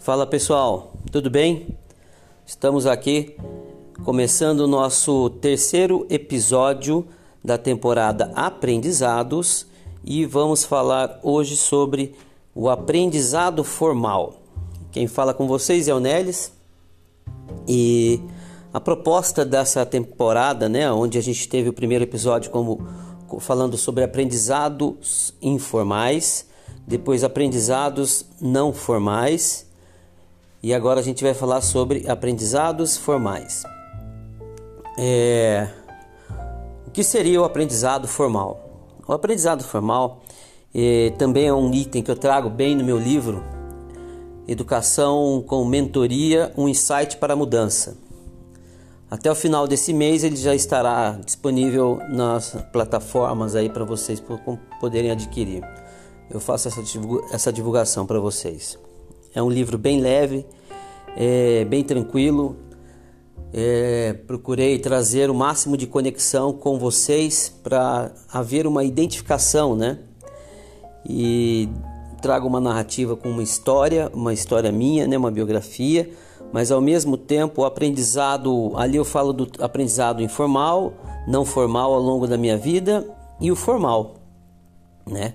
Fala pessoal, tudo bem? Estamos aqui começando o nosso terceiro episódio da temporada Aprendizados e vamos falar hoje sobre o aprendizado formal. Quem fala com vocês é o Nelis e a proposta dessa temporada, né, onde a gente teve o primeiro episódio como falando sobre aprendizados informais, depois aprendizados não formais e agora a gente vai falar sobre aprendizados formais. É... O que seria o aprendizado formal? O aprendizado formal é, também é um item que eu trago bem no meu livro Educação com Mentoria, um insight para a mudança. Até o final desse mês ele já estará disponível nas plataformas aí para vocês poderem adquirir. Eu faço essa divulgação para vocês. É um livro bem leve, é, bem tranquilo. É, procurei trazer o máximo de conexão com vocês para haver uma identificação, né? E trago uma narrativa com uma história, uma história minha, né? Uma biografia mas ao mesmo tempo o aprendizado, ali eu falo do aprendizado informal, não formal ao longo da minha vida e o formal, né?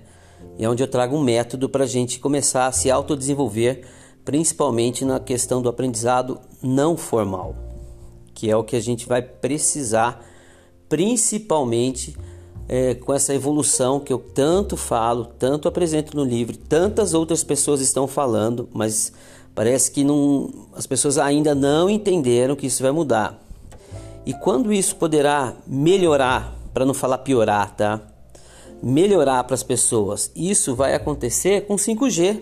E é onde eu trago um método para a gente começar a se autodesenvolver, principalmente na questão do aprendizado não formal, que é o que a gente vai precisar, principalmente é, com essa evolução que eu tanto falo, tanto apresento no livro, tantas outras pessoas estão falando, mas Parece que não, as pessoas ainda não entenderam que isso vai mudar. E quando isso poderá melhorar, para não falar piorar, tá? Melhorar para as pessoas. Isso vai acontecer com 5G.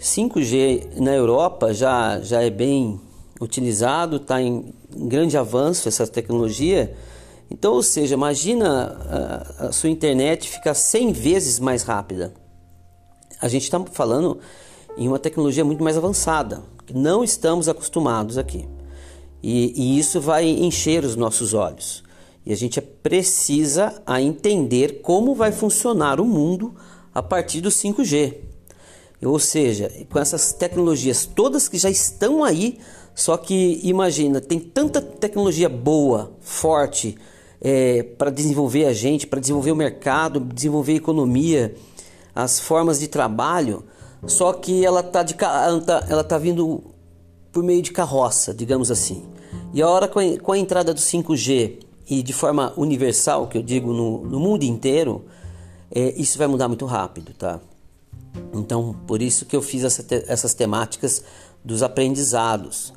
5G na Europa já, já é bem utilizado, está em, grande avanço essa tecnologia. Então, ou seja, imagina a, a sua internet ficar 100 vezes mais rápida. A gente está falando em uma tecnologia muito mais avançada, que não estamos acostumados aqui. E, e, isso vai encher os nossos olhos. E a gente precisa a entender como vai funcionar o mundo a partir do 5G. Ou seja, com essas tecnologias todas que já estão aí, só que imagina, tem tanta tecnologia boa, forte, é, para desenvolver a gente, para desenvolver o mercado, desenvolver a economia, as formas de trabalho só que ela tá, ela tá, ela tá vindo por meio de carroça, digamos assim. E a hora com a, com a entrada do 5G e de forma universal, que eu digo no, no mundo inteiro, é, isso vai mudar muito rápido, tá? Então, por isso que eu fiz essa te, essas temáticas dos aprendizados.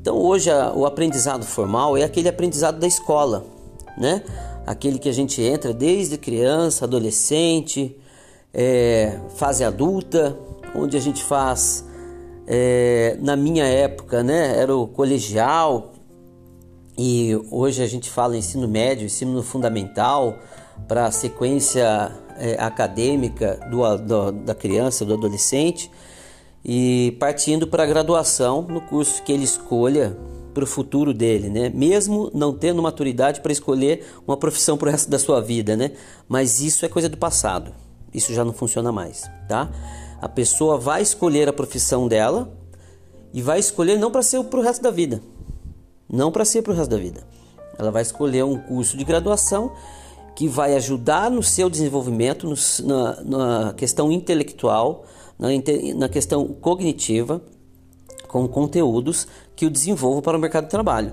Então, hoje a, o aprendizado formal é aquele aprendizado da escola, né? Aquele que a gente entra desde criança, adolescente, é, fase adulta, onde a gente faz, é, na minha época, né, era o colegial e hoje a gente fala ensino médio, ensino fundamental para a sequência é, acadêmica do, do, da criança, do adolescente e partindo para a graduação no curso que ele escolha para o futuro dele, né? Mesmo não tendo maturidade para escolher uma profissão para o resto da sua vida, né? Mas isso é coisa do passado. Isso já não funciona mais, tá? A pessoa vai escolher a profissão dela e vai escolher não para ser para o resto da vida. Não para ser para o resto da vida. Ela vai escolher um curso de graduação que vai ajudar no seu desenvolvimento, no, na, na, questão intelectual, na, na questão cognitiva, com conteúdos que o desenvolvam para o mercado de trabalho.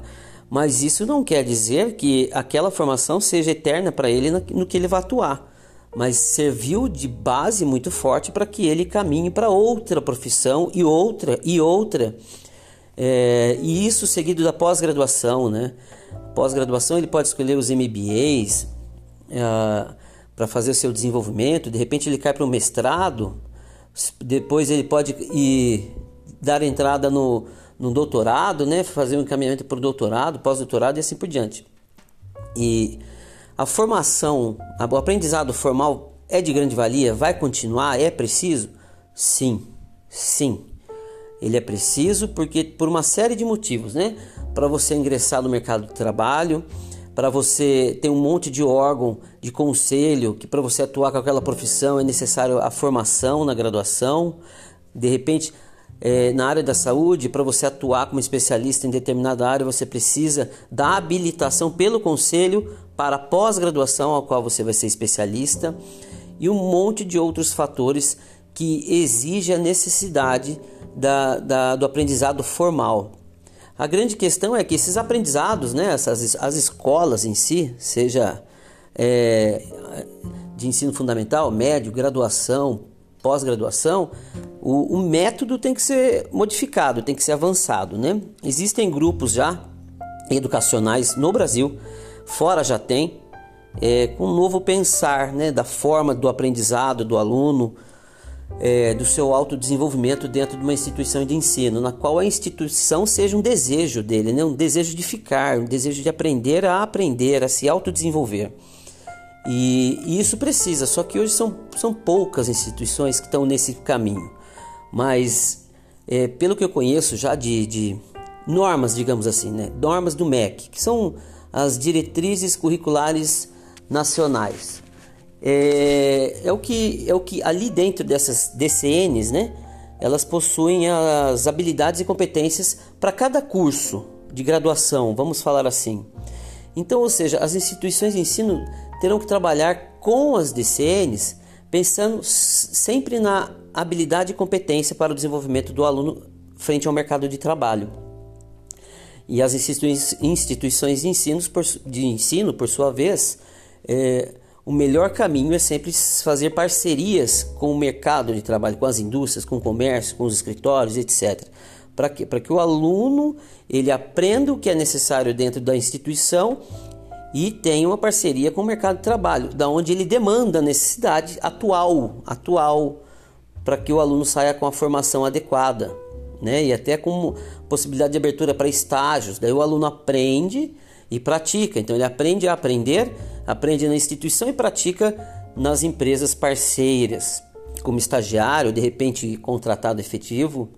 Mas isso não quer dizer que aquela formação seja eterna para ele no que ele vai atuar mas serviu de base muito forte para que ele caminhe para outra profissão e outra e outra. É, e isso seguido da pós-graduação, né? Pós-graduação ele pode escolher os MBAs é, para fazer o seu desenvolvimento. De repente ele cai para o mestrado. Depois ele pode ir dar entrada no, no doutorado, né? Fazer um encaminhamento para o doutorado, pós-doutorado e assim por diante. E a formação, o aprendizado formal é de grande valia? Vai continuar? É preciso? Sim, sim. Ele é preciso porque por uma série de motivos, né? Para você ingressar no mercado de trabalho, para você ter um monte de órgão de conselho que para você atuar com aquela profissão é necessário a formação na graduação. De repente, é, na área da saúde, para você atuar como especialista em determinada área, você precisa da habilitação pelo conselho para pós-graduação, ao qual você vai ser especialista, e um monte de outros fatores que exigem a necessidade da, da, do aprendizado formal. A grande questão é que esses aprendizados, né, essas, as escolas em si, seja é, de ensino fundamental, médio, graduação, pós-graduação, o, o, método tem que ser modificado, tem que ser avançado. Né? Existem grupos já educacionais no Brasil, fora já tem, é, com um novo pensar né, da forma do aprendizado do aluno, é, do seu autodesenvolvimento dentro de uma instituição de ensino, na qual a instituição seja um desejo dele, né, um desejo de ficar, um desejo de aprender a aprender, a se autodesenvolver. E, e isso precisa, só que hoje são, são poucas instituições que estão nesse caminho. Mas, é, pelo que eu conheço já de, de normas, digamos assim, né? normas do MEC, que são as diretrizes curriculares nacionais. É, é, o que é o que ali dentro dessas DCNs, né? Elas possuem as habilidades e competências para cada curso de graduação, vamos falar assim. Então, ou seja, as instituições de ensino terão que trabalhar com as DCNs, pensando sempre na habilidade e competência para o desenvolvimento do aluno frente ao mercado de trabalho. E as instituições de por, de ensino, por sua vez, é, o melhor caminho é sempre fazer parcerias com o mercado de trabalho, com as indústrias, com o comércio, com os escritórios, etc. Para que, que o aluno ele aprenda o que é necessário dentro da instituição e tem uma parceria com o mercado de trabalho, da onde ele demanda a necessidade atual, atual, para que o aluno saia com a formação adequada, né? E até com possibilidade de abertura para estágios. Daí o aluno aprende e pratica. Então ele aprende a aprender, aprende na instituição e pratica nas empresas parceiras, como estagiário, de repente contratado efetivo,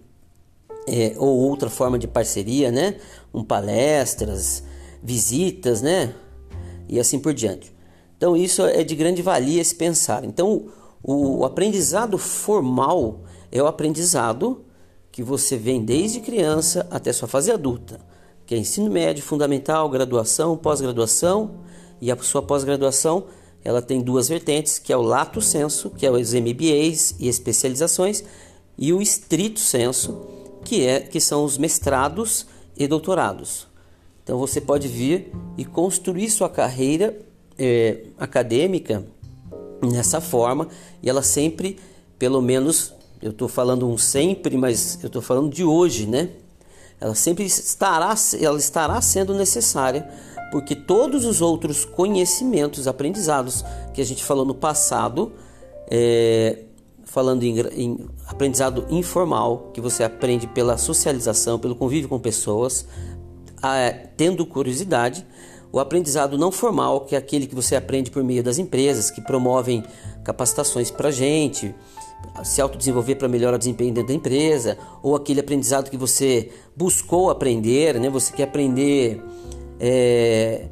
é, ou outra forma de parceria, né? Um palestras, visitas, né? e assim por diante. Então isso é de grande valia esse pensar. Então o, o aprendizado formal é o aprendizado que você vem desde criança até sua fase adulta, que é ensino médio, fundamental, graduação, pós-graduação e a sua pós-graduação ela tem duas vertentes, que é o lato senso, que é os MBAs e especializações, e o estrito senso, que é que são os mestrados e doutorados. Então você pode vir e construir sua carreira é, acadêmica nessa forma e ela sempre, pelo menos, eu estou falando um sempre, mas eu estou falando de hoje, né? Ela sempre estará, ela estará sendo necessária porque todos os outros conhecimentos, aprendizados que a gente falou no passado, é, falando em, em, aprendizado informal, que você aprende pela socialização, pelo convívio com pessoas, tendo curiosidade, o aprendizado não formal, que é aquele que você aprende por meio das empresas, que promovem capacitações para a gente, se autodesenvolver para melhorar o desempenho dentro da empresa, ou aquele aprendizado que você buscou aprender, né? você quer aprender é,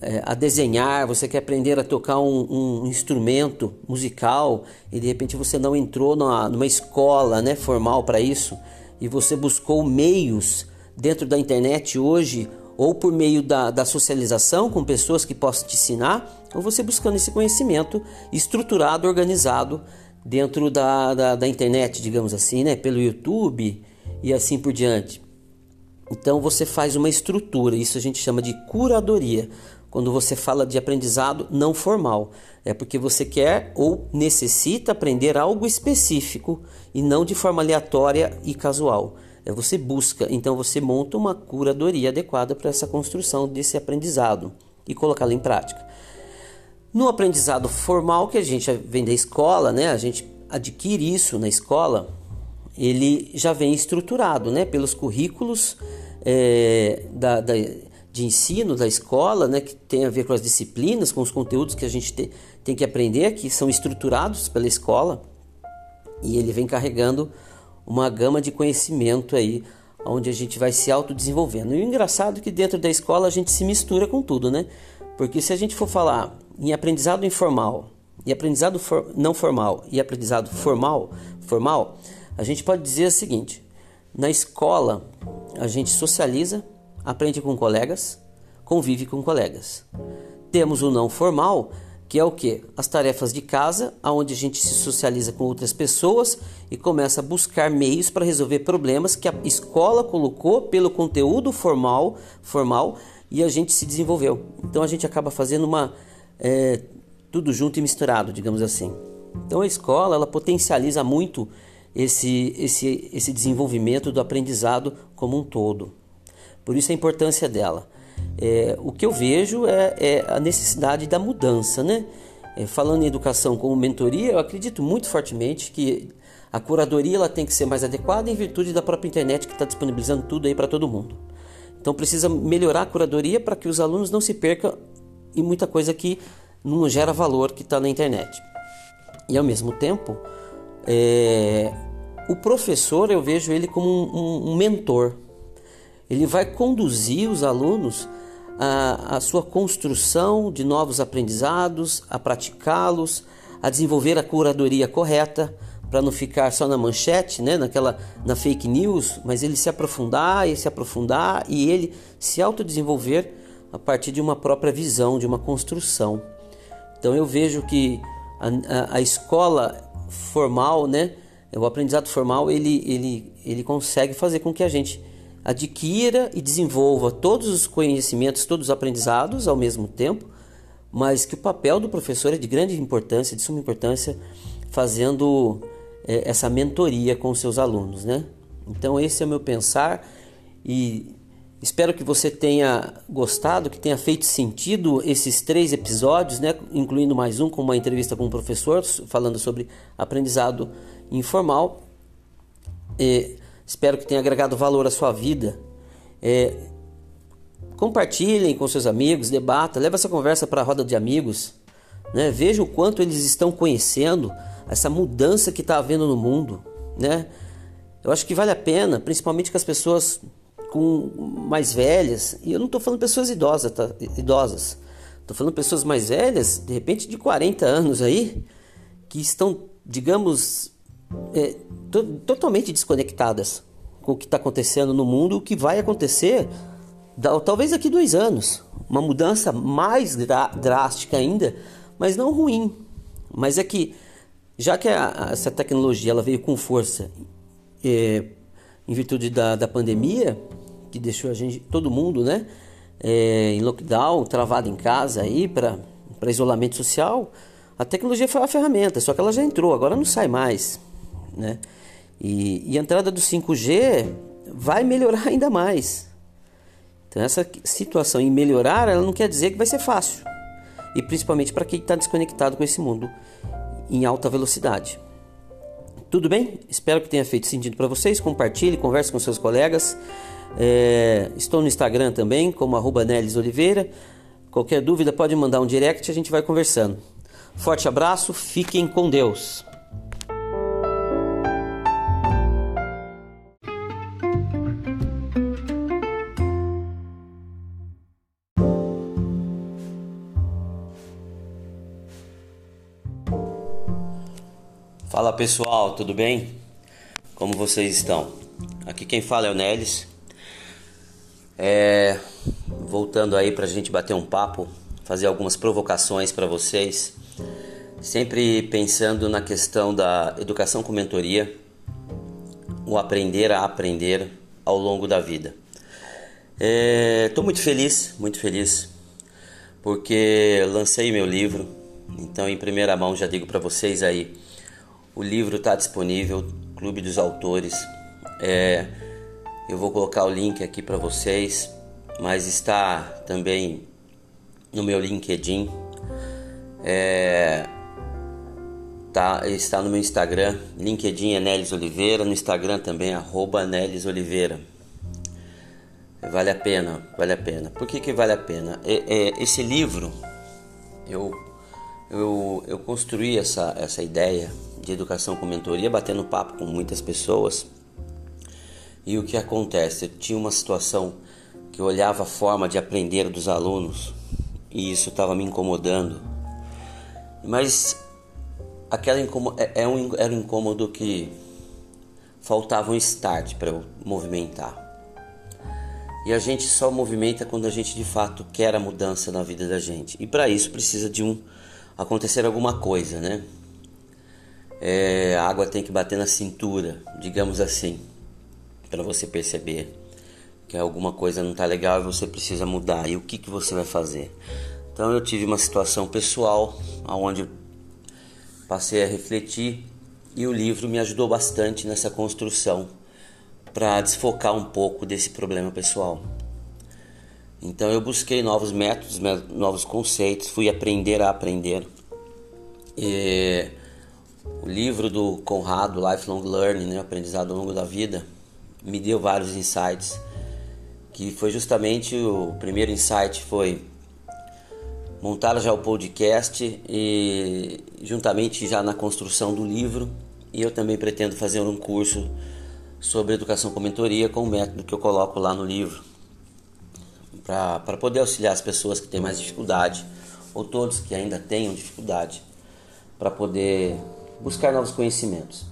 é, a desenhar, você quer aprender a tocar um, um, instrumento musical e de repente você não entrou numa, numa escola né, formal para isso e você buscou meios dentro da internet hoje, ou por meio da, da socialização com pessoas que possam te ensinar, ou você buscando esse conhecimento estruturado, organizado dentro da, da, da internet, digamos assim, né? pelo YouTube e assim por diante. Então você faz uma estrutura, isso a gente chama de curadoria. Quando você fala de aprendizado não formal, é porque você quer ou necessita aprender algo específico e não de forma aleatória e casual. É, você busca, então você monta uma curadoria adequada para essa construção desse aprendizado e colocá-lo em prática. No aprendizado formal que a gente vem da escola, né, a gente adquire isso na escola, ele já vem estruturado né, pelos currículos é, da, da, de ensino da escola, né, que tem a ver com as disciplinas, com os conteúdos que a gente te, tem que aprender, que são estruturados pela escola, e ele vem carregando uma gama de conhecimento aí, onde a gente vai se autodesenvolvendo. E o engraçado é que dentro da escola a gente se mistura com tudo, né? Porque se a gente for falar em aprendizado informal, e aprendizado for, não formal e aprendizado formal, formal, a gente pode dizer o seguinte: Na escola, a gente socializa, aprende com colegas, convive com colegas. Temos o não formal, que é o que? As tarefas de casa, onde a gente se socializa com outras pessoas e começa a buscar meios para resolver problemas que a escola colocou pelo conteúdo formal, formal e a gente se desenvolveu. Então a gente acaba fazendo uma é, tudo junto e misturado, digamos assim. Então a escola ela potencializa muito esse, esse, esse desenvolvimento do aprendizado como um todo. Por isso a importância dela. É, o que eu vejo é, é, a necessidade da mudança, né? É, falando em educação como mentoria, eu acredito muito fortemente que a curadoria ela tem que ser mais adequada em virtude da própria internet que está disponibilizando tudo aí para todo mundo. Então precisa melhorar a curadoria para que os alunos não se percam em muita coisa que não gera valor que está na internet. E ao mesmo tempo, é, o professor eu vejo ele como um, um, mentor. Ele vai conduzir os alunos a, a sua construção de novos aprendizados, a praticá-los, a desenvolver a curadoria correta, para não ficar só na manchete, né, naquela na fake news, mas ele se aprofundar e se aprofundar e ele se autodesenvolver a partir de uma própria visão, de uma construção. Então eu vejo que a, a, a escola formal, né, o aprendizado formal, ele, ele, ele consegue fazer com que a gente adquira e desenvolva todos os conhecimentos, todos os aprendizados ao mesmo tempo, mas que o papel do professor é de grande importância, de suma importância, fazendo é, essa mentoria com os seus alunos, né? Então esse é o meu pensar e espero que você tenha gostado, que tenha feito sentido esses três episódios, né? Incluindo mais um com uma entrevista com um professor falando sobre aprendizado informal. E, Espero que tenha agregado valor à sua vida. É, compartilhem com seus amigos, debata, leve essa conversa para a roda de amigos. Né? Veja o quanto eles estão conhecendo essa mudança que está havendo no mundo. Né? Eu acho que vale a pena, principalmente com as pessoas com mais velhas. E eu não estou falando pessoas idosas, tá? idosas. Estou falando pessoas mais velhas, de repente de 40 anos aí, que estão, digamos, é, to totalmente desconectadas com o que está acontecendo no mundo, o que vai acontecer talvez daqui dois anos. Uma mudança mais drástica ainda, mas não ruim. Mas é que, já que a, essa tecnologia ela veio com força é, em virtude da, da pandemia, que deixou a gente, todo mundo, né, é, em lockdown, travado em casa aí para isolamento social, a tecnologia foi uma ferramenta, só que ela já entrou, agora não sai mais né? E, e a entrada do 5G vai melhorar ainda mais. Então essa situação em melhorar, ela não quer dizer que vai ser fácil. E principalmente para quem está desconectado com esse mundo em alta velocidade. Tudo bem? Espero que tenha feito sentido para vocês. Compartilhe, converse com seus colegas. É, estou no Instagram também, como arroba Nelis Oliveira. Qualquer dúvida pode mandar um direct e a gente vai conversando. Forte abraço, fiquem com Deus. Fala pessoal, tudo bem? Como vocês estão? Aqui quem fala é o Nelis. É, voltando aí para a gente bater um papo, fazer algumas provocações para vocês, sempre pensando na questão da educação com mentoria, o aprender a aprender ao longo da vida. Estou é, muito feliz, muito feliz, porque lancei meu livro, então em primeira mão já digo para vocês aí o livro está disponível, Clube dos Autores. É, eu vou colocar o link aqui para vocês, mas está também no meu LinkedIn. É, tá, está no meu Instagram, LinkedIn é Nelis Oliveira, no Instagram também, Nelis Oliveira. Vale a pena, vale a pena. Por que, que vale a pena? É, é, esse livro, eu, eu, eu construí essa, essa ideia de educação com mentoria, batendo papo com muitas pessoas. E o que acontece? Tinha uma situação que eu olhava a forma de aprender dos alunos e isso estava me incomodando. Mas aquela é, é um, era um incômodo que faltava um start para eu movimentar. E a gente só movimenta quando a gente de fato quer a mudança na vida da gente. E para isso precisa de um acontecer alguma coisa, né? É, a água tem que bater na cintura, digamos assim, para você perceber que alguma coisa não está legal e você precisa mudar. E o que, que você vai fazer? Então eu tive uma situação pessoal onde passei a refletir e o livro me ajudou bastante nessa construção para desfocar um pouco desse problema pessoal. Então eu busquei novos métodos, novos conceitos, fui aprender a aprender. E o livro do Conrado, Lifelong Learning, né, aprendizado ao longo da vida, me deu vários insights. Que foi justamente o primeiro insight foi montar já o podcast e juntamente já na construção do livro. E eu também pretendo fazer um curso sobre educação com mentoria com o método que eu coloco lá no livro para poder auxiliar as pessoas que têm mais dificuldade ou todos que ainda tenham dificuldade para poder buscar novos conhecimentos.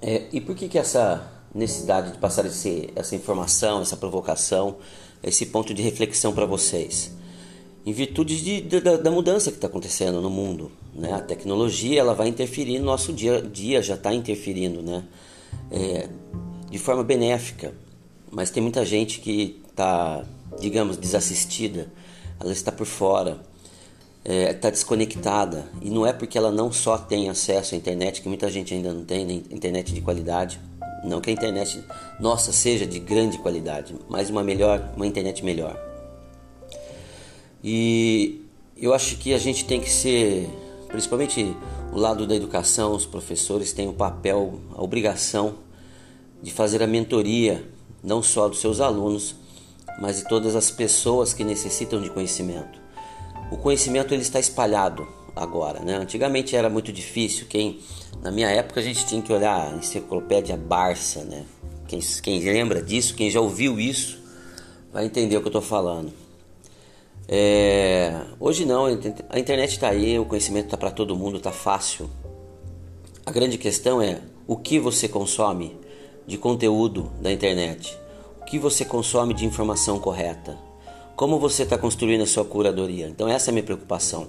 É, e por que, que essa necessidade de passar esse, essa informação, essa provocação, esse ponto de reflexão para vocês? em virtude de, de, da, da, mudança que está acontecendo no mundo. Né? A tecnologia ela vai interferir no nosso dia a dia, já está interferindo né? É, de forma benéfica. Mas tem muita gente que está, digamos, desassistida, ela está por fora, está é, tá desconectada. E não é porque ela não só tem acesso à internet, que muita gente ainda não tem, internet de qualidade. Não que a internet nossa seja de grande qualidade, mas uma melhor, uma internet melhor. E eu acho que a gente tem que ser, principalmente o lado da educação, os professores têm o papel, a obrigação de fazer a mentoria, não só dos seus alunos, mas de todas as pessoas que necessitam de conhecimento. O conhecimento ele está espalhado agora, né? Antigamente era muito difícil. Quem na minha época a gente tinha que olhar a enciclopédia Barça, né? Quem, quem lembra disso, quem já ouviu isso, vai entender o que eu estou falando. É, hoje não, a internet está aí, o conhecimento está para todo mundo, está fácil. A grande questão é o que você consome de conteúdo da internet, o que você consome de informação correta, como você está construindo a sua curadoria. Então essa é a minha preocupação.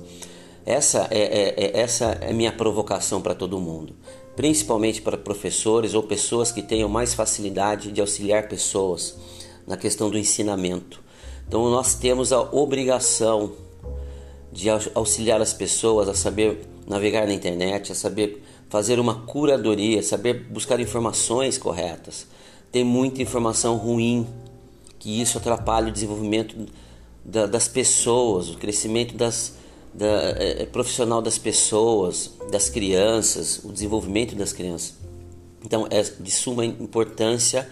Essa é, é, é essa é minha provocação para todo mundo, principalmente para professores ou pessoas que tenham mais facilidade de auxiliar pessoas na questão do ensinamento. Então nós temos a obrigação de auxiliar as pessoas a saber navegar na internet, a saber fazer uma curadoria, saber buscar informações corretas. Tem muita informação ruim que isso atrapalha o desenvolvimento da, das pessoas, o crescimento das, da, é, profissional das pessoas, das crianças, o desenvolvimento das crianças. Então é de suma importância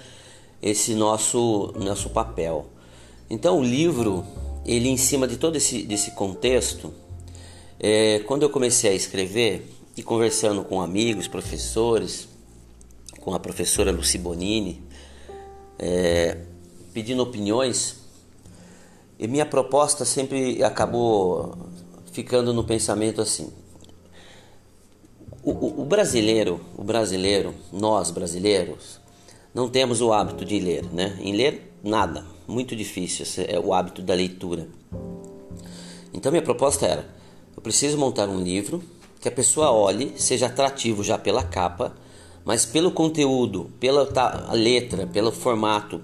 esse nosso nosso papel. Então o livro, ele em cima de todo esse desse contexto, é, quando eu comecei a escrever e conversando com amigos, professores, com a professora Luci Bonini, é, pedindo opiniões, e minha proposta sempre acabou ficando no pensamento assim: o, o, o brasileiro, o brasileiro, nós brasileiros, não temos o hábito de ler, né? Em ler nada, muito difícil é o hábito da leitura. Então minha proposta era: eu preciso montar um livro que a pessoa olhe, seja atrativo já pela capa, mas pelo conteúdo, pela letra, pelo formato,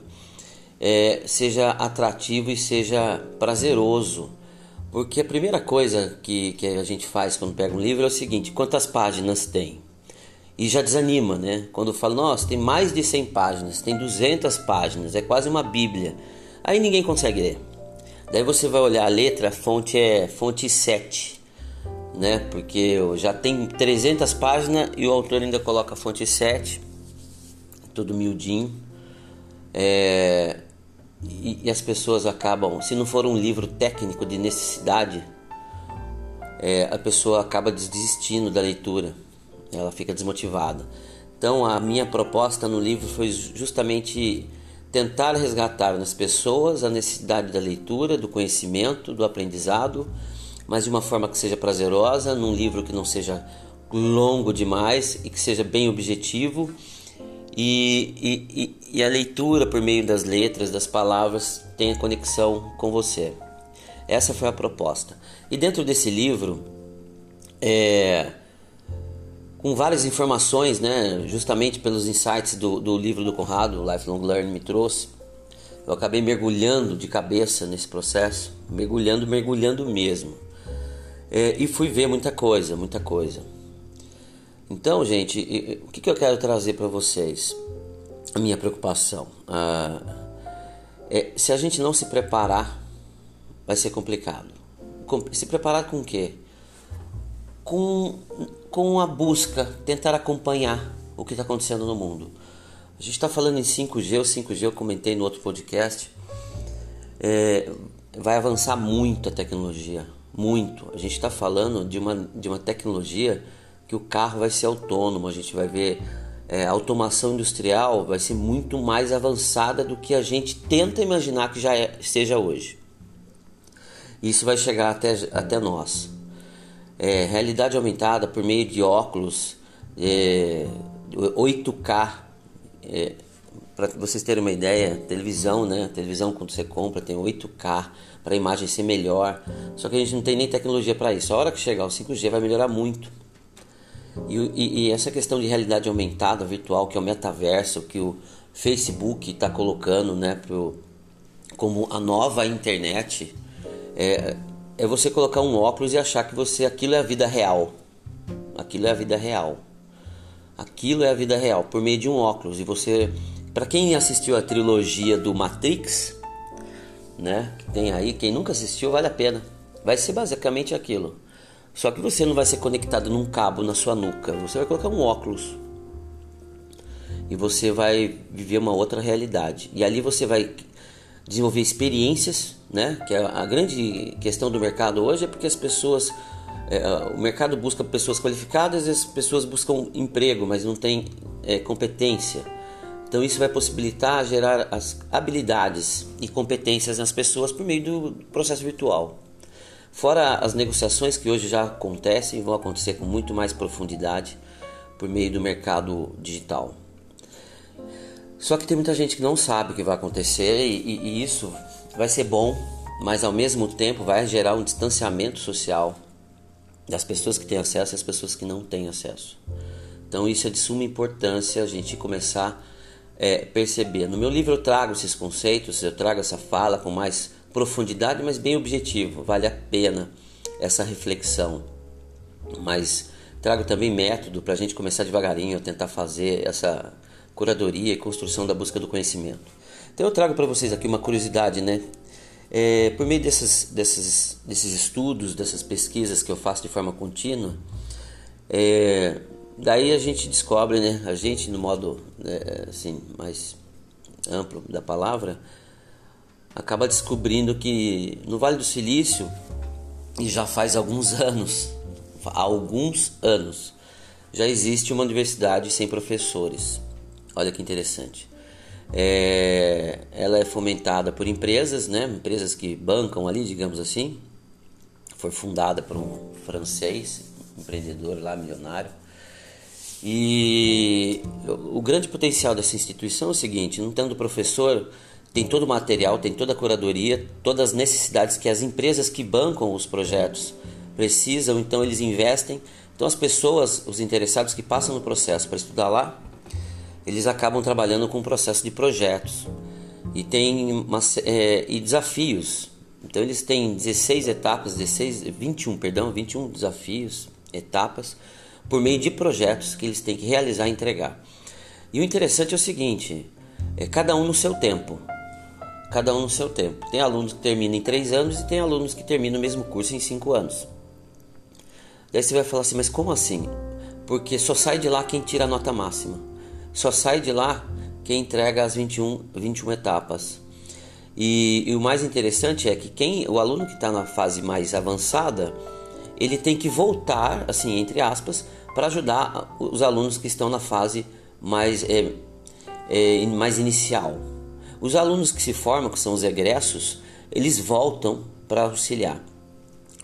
é, seja atrativo e seja prazeroso. Porque a primeira coisa que, que a gente faz quando pega um livro é o seguinte: quantas páginas tem? E já desanima, né? Quando fala, nossa, tem mais de 100 páginas, tem 200 páginas, é quase uma Bíblia. Aí ninguém consegue ler. Daí você vai olhar a letra, a fonte é fonte 7, né? Porque já tem 300 páginas e o autor ainda coloca a fonte 7, tudo miudinho. É, e, e, as pessoas acabam, se não for um livro técnico de necessidade, é, a pessoa acaba desistindo da leitura, ela fica desmotivada. Então a minha proposta no livro foi justamente tentar resgatar nas pessoas a necessidade da leitura, do conhecimento, do aprendizado, mas de uma forma que seja prazerosa, num livro que não seja longo demais e que seja bem objetivo e, e, e a leitura por meio das letras, das palavras, tenha conexão com você. Essa foi a proposta. E dentro desse livro, é, com várias informações, né, justamente pelos insights do, do livro do Conrado, Lifelong Learning, me trouxe, eu acabei mergulhando de cabeça nesse processo, mergulhando, mergulhando mesmo. É, e fui ver muita coisa, muita coisa. Então, gente, o que, eu quero trazer para vocês? A minha preocupação. Ah, é, se a gente não se preparar, vai ser complicado. Se preparar com o quê? Com, com a busca, tentar acompanhar o que está acontecendo no mundo. A gente está falando em 5G, o 5G eu comentei no outro podcast. É, vai avançar muito a tecnologia, muito. A gente está falando de uma, de uma tecnologia que o carro vai ser autônomo, a gente vai ver é, a automação industrial vai ser muito mais avançada do que a gente tenta imaginar que já é, seja hoje. Isso vai chegar até, até nós. É, realidade aumentada por meio de óculos, é, 8K, é, para vocês terem uma ideia, televisão, né? Televisão quando você compra tem 8K para a imagem ser melhor. Só que a gente não tem nem tecnologia para isso. A hora que chegar o 5G vai melhorar muito. E, e, e, essa questão de realidade aumentada, virtual, que é o metaverso, que o Facebook está colocando né, pro, como a nova internet, é, é você colocar um óculos e achar que você aquilo é a vida real. Aquilo é a vida real. Aquilo é a vida real, por meio de um óculos. E você, para quem assistiu a trilogia do Matrix, né, que tem aí, quem nunca assistiu, vale a pena. Vai ser basicamente aquilo. Só que você não vai ser conectado num cabo na sua nuca, você vai colocar um óculos. E você vai viver uma outra realidade. E ali você vai desenvolver experiências, né? Que é a grande questão do mercado hoje é porque as pessoas é, o mercado busca pessoas qualificadas e as pessoas buscam emprego, mas não tem é, competência. Então isso vai possibilitar gerar as habilidades e competências nas pessoas por meio do processo virtual. Fora as negociações que hoje já acontecem e vão acontecer com muito mais profundidade por meio do mercado digital. Só que tem muita gente que não sabe o que vai acontecer e, e, e isso vai ser bom, mas ao mesmo tempo vai gerar um distanciamento social das pessoas que têm acesso e as pessoas que não têm acesso. Então isso é de suma importância a gente começar a é, perceber. No meu livro eu trago esses conceitos, eu trago essa fala com mais profundidade, mas bem objetivo. Vale a pena essa reflexão. Mas trago também método para a gente começar devagarinho a tentar fazer essa curadoria e construção da busca do conhecimento. Então eu trago para vocês aqui uma curiosidade, né? É, por meio desses, desses, desses estudos, dessas pesquisas que eu faço de forma contínua, é, daí a gente descobre, né? A gente no modo é, assim mais amplo da palavra, acaba descobrindo que no Vale do Silício, e já faz alguns anos, alguns anos, já existe uma universidade sem professores. Olha que interessante. É, ela é fomentada por empresas, né? empresas que bancam ali, digamos assim. Foi fundada por um francês, empreendedor lá, milionário. E o grande potencial dessa instituição é o seguinte: não tendo professor, tem todo o material, tem toda a curadoria, todas as necessidades que as empresas que bancam os projetos precisam, então eles investem. Então as pessoas, os interessados que passam no processo para estudar lá, eles acabam trabalhando com o processo de projetos e tem uma, é, e desafios. Então eles têm 16 etapas, 16, 21, perdão, 21 desafios, etapas por meio de projetos que eles têm que realizar e entregar. E o interessante é o seguinte, é cada um no seu tempo cada um no seu tempo. Tem alunos que terminam em três anos e tem alunos que terminam o mesmo curso em cinco anos. Daí você vai falar assim, mas como assim? Porque só sai de lá quem tira a nota máxima. Só sai de lá quem entrega as 21, 21 etapas. E, e o mais interessante é que quem, o aluno que está na fase mais avançada, ele tem que voltar, assim, entre aspas, para ajudar os alunos que estão na fase mais, é, é, mais inicial. Os alunos que se formam, que são os egressos, eles voltam para auxiliar.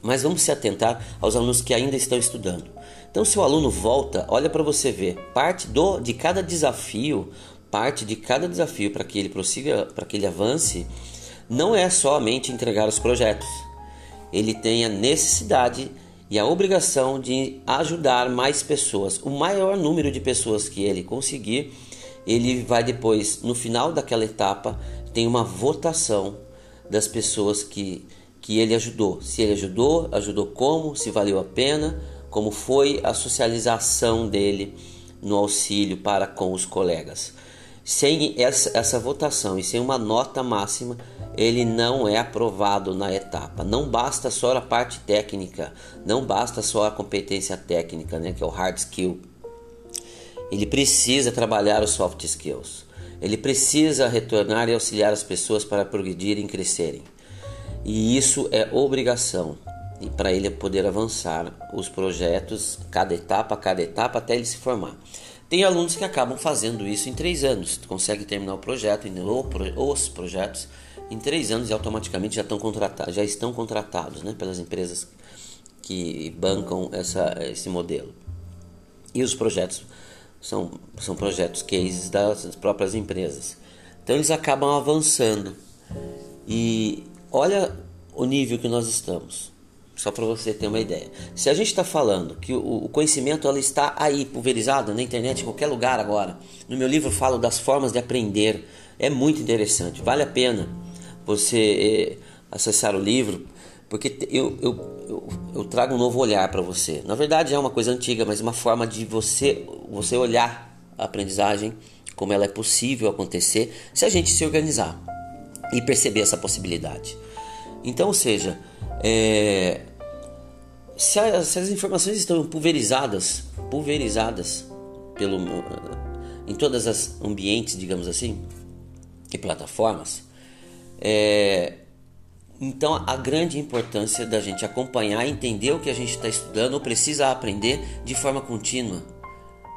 Mas vamos se atentar aos alunos que ainda estão estudando. Então se o aluno volta, olha para você ver, parte do de cada desafio, parte de cada desafio para que ele prossiga, para que ele avance, não é somente entregar os projetos. Ele tem a necessidade e a obrigação de ajudar mais pessoas. O maior número de pessoas que ele conseguir, ele vai depois, no final daquela etapa, tem uma votação das pessoas que, que ele ajudou. Se ele ajudou, ajudou como, se valeu a pena, como foi a socialização dele no auxílio para com os colegas. Sem essa, essa votação e sem uma nota máxima, ele não é aprovado na etapa. Não basta só a parte técnica, não basta só a competência técnica, né, que é o hard skill. Ele precisa trabalhar os soft skills. Ele precisa retornar e auxiliar as pessoas para progredirem e crescerem. E isso é obrigação e para ele poder avançar os projetos, cada etapa, cada etapa, até ele se formar. Tem alunos que acabam fazendo isso em três anos, consegue terminar o projeto, os projetos em três anos e automaticamente já estão contratados, já estão contratados, né, pelas empresas que bancam essa, esse modelo. E os projetos são, são projetos cases das próprias empresas. Então eles acabam avançando. E olha o nível que nós estamos. Só para você ter uma ideia. Se a gente está falando que o, o conhecimento ela está aí pulverizado na internet, em qualquer lugar agora. No meu livro falo das formas de aprender. É muito interessante, vale a pena você eh, acessar o livro, porque eu, eu, eu, eu trago um novo olhar para você. Na verdade é uma coisa antiga, mas uma forma de você, você olhar a aprendizagem, como ela é possível acontecer, se a gente se organizar e perceber essa possibilidade. Então, ou seja, é, se, as, se, as, informações estão pulverizadas, pulverizadas pelo, em todas as ambientes, digamos assim, e plataformas, é, então a grande importância da gente acompanhar, entender o que a gente está estudando ou precisa aprender de forma contínua.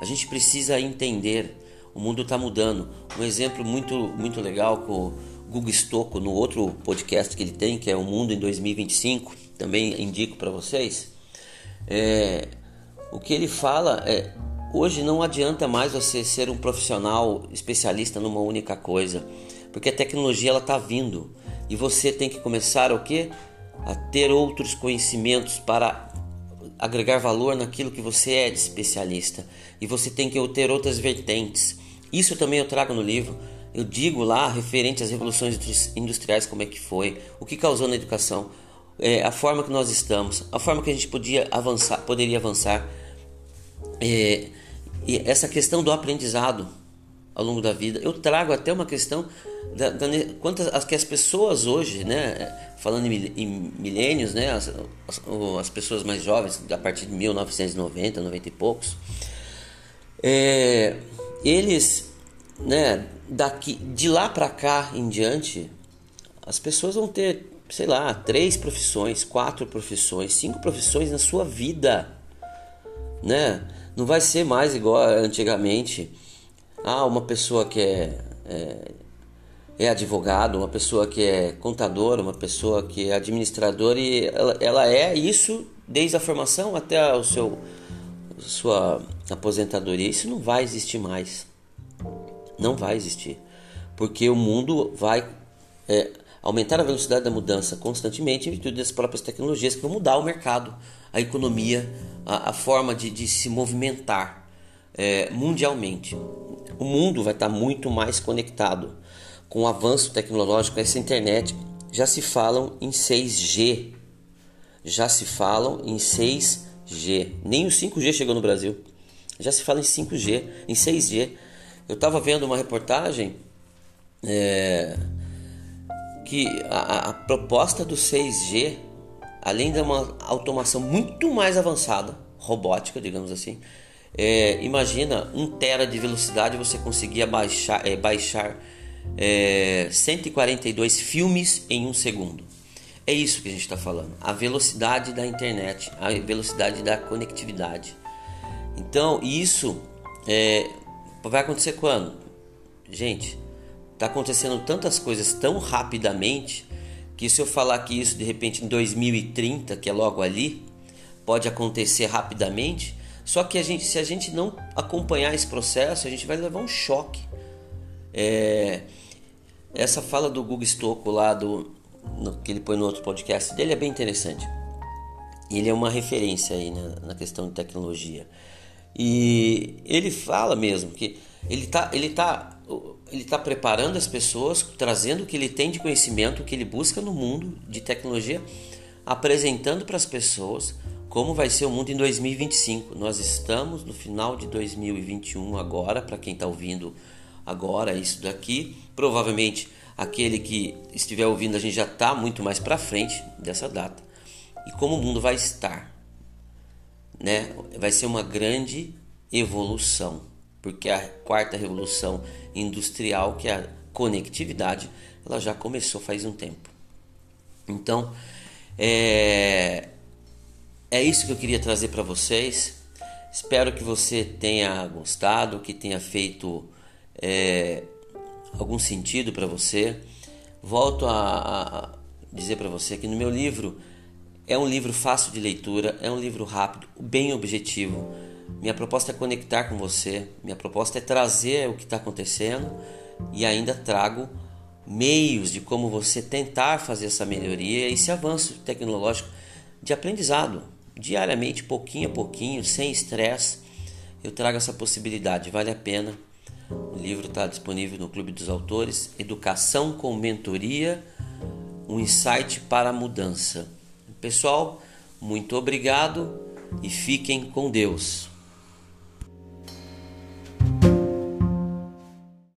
A gente precisa entender. O mundo está mudando. Um exemplo muito muito legal com Google Stocco no outro podcast que ele tem, que é o Mundo em 2025, também indico para vocês. É, o que ele fala é hoje não adianta mais você ser um profissional especialista numa única coisa, porque a tecnologia ela está vindo e você tem que começar o que a ter outros conhecimentos para agregar valor naquilo que você é de especialista. E você tem que ter outras vertentes. Isso também eu trago no livro. Eu digo lá referente às revoluções industriais como é que foi, o que causou na educação, é, a forma que nós estamos, a forma que a gente podia avançar, poderia avançar, é, e essa questão do aprendizado ao longo da vida. Eu trago até uma questão da, da quantas as que as pessoas hoje, né, falando em, em milênios, né, as, as, as, pessoas mais jovens a partir de 1990, 90 e poucos, é, eles, né, daqui de lá para cá em diante, as pessoas vão ter, sei lá, três profissões, quatro profissões, cinco profissões na sua vida, né? Não vai ser mais igual antigamente. Ah, uma pessoa que é, é, é advogado, uma pessoa que é contador, uma pessoa que é administrador e ela, ela é isso desde a formação até o seu sua aposentadoria. Isso não vai existir mais. Não vai existir. Porque o mundo vai é, aumentar a velocidade da mudança constantemente em virtude das próprias tecnologias que vão mudar o mercado, a economia, a, a forma de, de, se movimentar é, mundialmente. O mundo vai estar muito mais conectado. Com o avanço tecnológico, essa internet, já se falam em 6G. Já se falam em 6G. Nem o 5G chegou no Brasil. Já se fala em 5G, em 6G. Eu estava vendo uma reportagem é, que a, a, proposta do 6G, além de uma automação muito mais avançada, robótica, digamos assim, é, imagina um tera de velocidade você conseguia baixar, é, baixar é, 142 filmes em um segundo. É isso que a gente está falando. A velocidade da internet, a velocidade da conectividade. Então, isso é, Vai acontecer quando? Gente, tá acontecendo tantas coisas tão rapidamente que se eu falar que isso de repente em 2030, que é logo ali, pode acontecer rapidamente, Só que a gente, se a gente não acompanhar esse processo, a gente vai levar um choque. É, essa fala do Google Stocco lá do no, que ele põe no outro podcast dele é bem interessante. Ele é uma referência aí na, na questão de tecnologia. E ele fala mesmo que ele está ele tá, ele tá preparando as pessoas, trazendo o que ele tem de conhecimento, o que ele busca no mundo de tecnologia, apresentando para as pessoas como vai ser o mundo em 2025. Nós estamos no final de 2021 agora, para quem está ouvindo agora isso daqui. Provavelmente aquele que estiver ouvindo a gente já está muito mais para frente dessa data. E como o mundo vai estar, né? Vai ser uma grande evolução, porque a quarta revolução industrial, que é a conectividade, ela já começou faz um tempo. Então, é, é isso que eu queria trazer para vocês. Espero que você tenha gostado, que tenha feito é, algum sentido para você. Volto a, a dizer para você que no meu livro é um livro fácil de leitura, é um livro rápido, bem objetivo. Minha proposta é conectar com você, minha proposta é trazer o que está acontecendo e ainda trago meios de como você tentar fazer essa melhoria e esse avanço tecnológico de aprendizado diariamente, pouquinho a pouquinho, sem estresse. Eu trago essa possibilidade, vale a pena. O livro está disponível no Clube dos Autores, Educação com Mentoria, um insight para a mudança. Pessoal, muito obrigado e fiquem com Deus.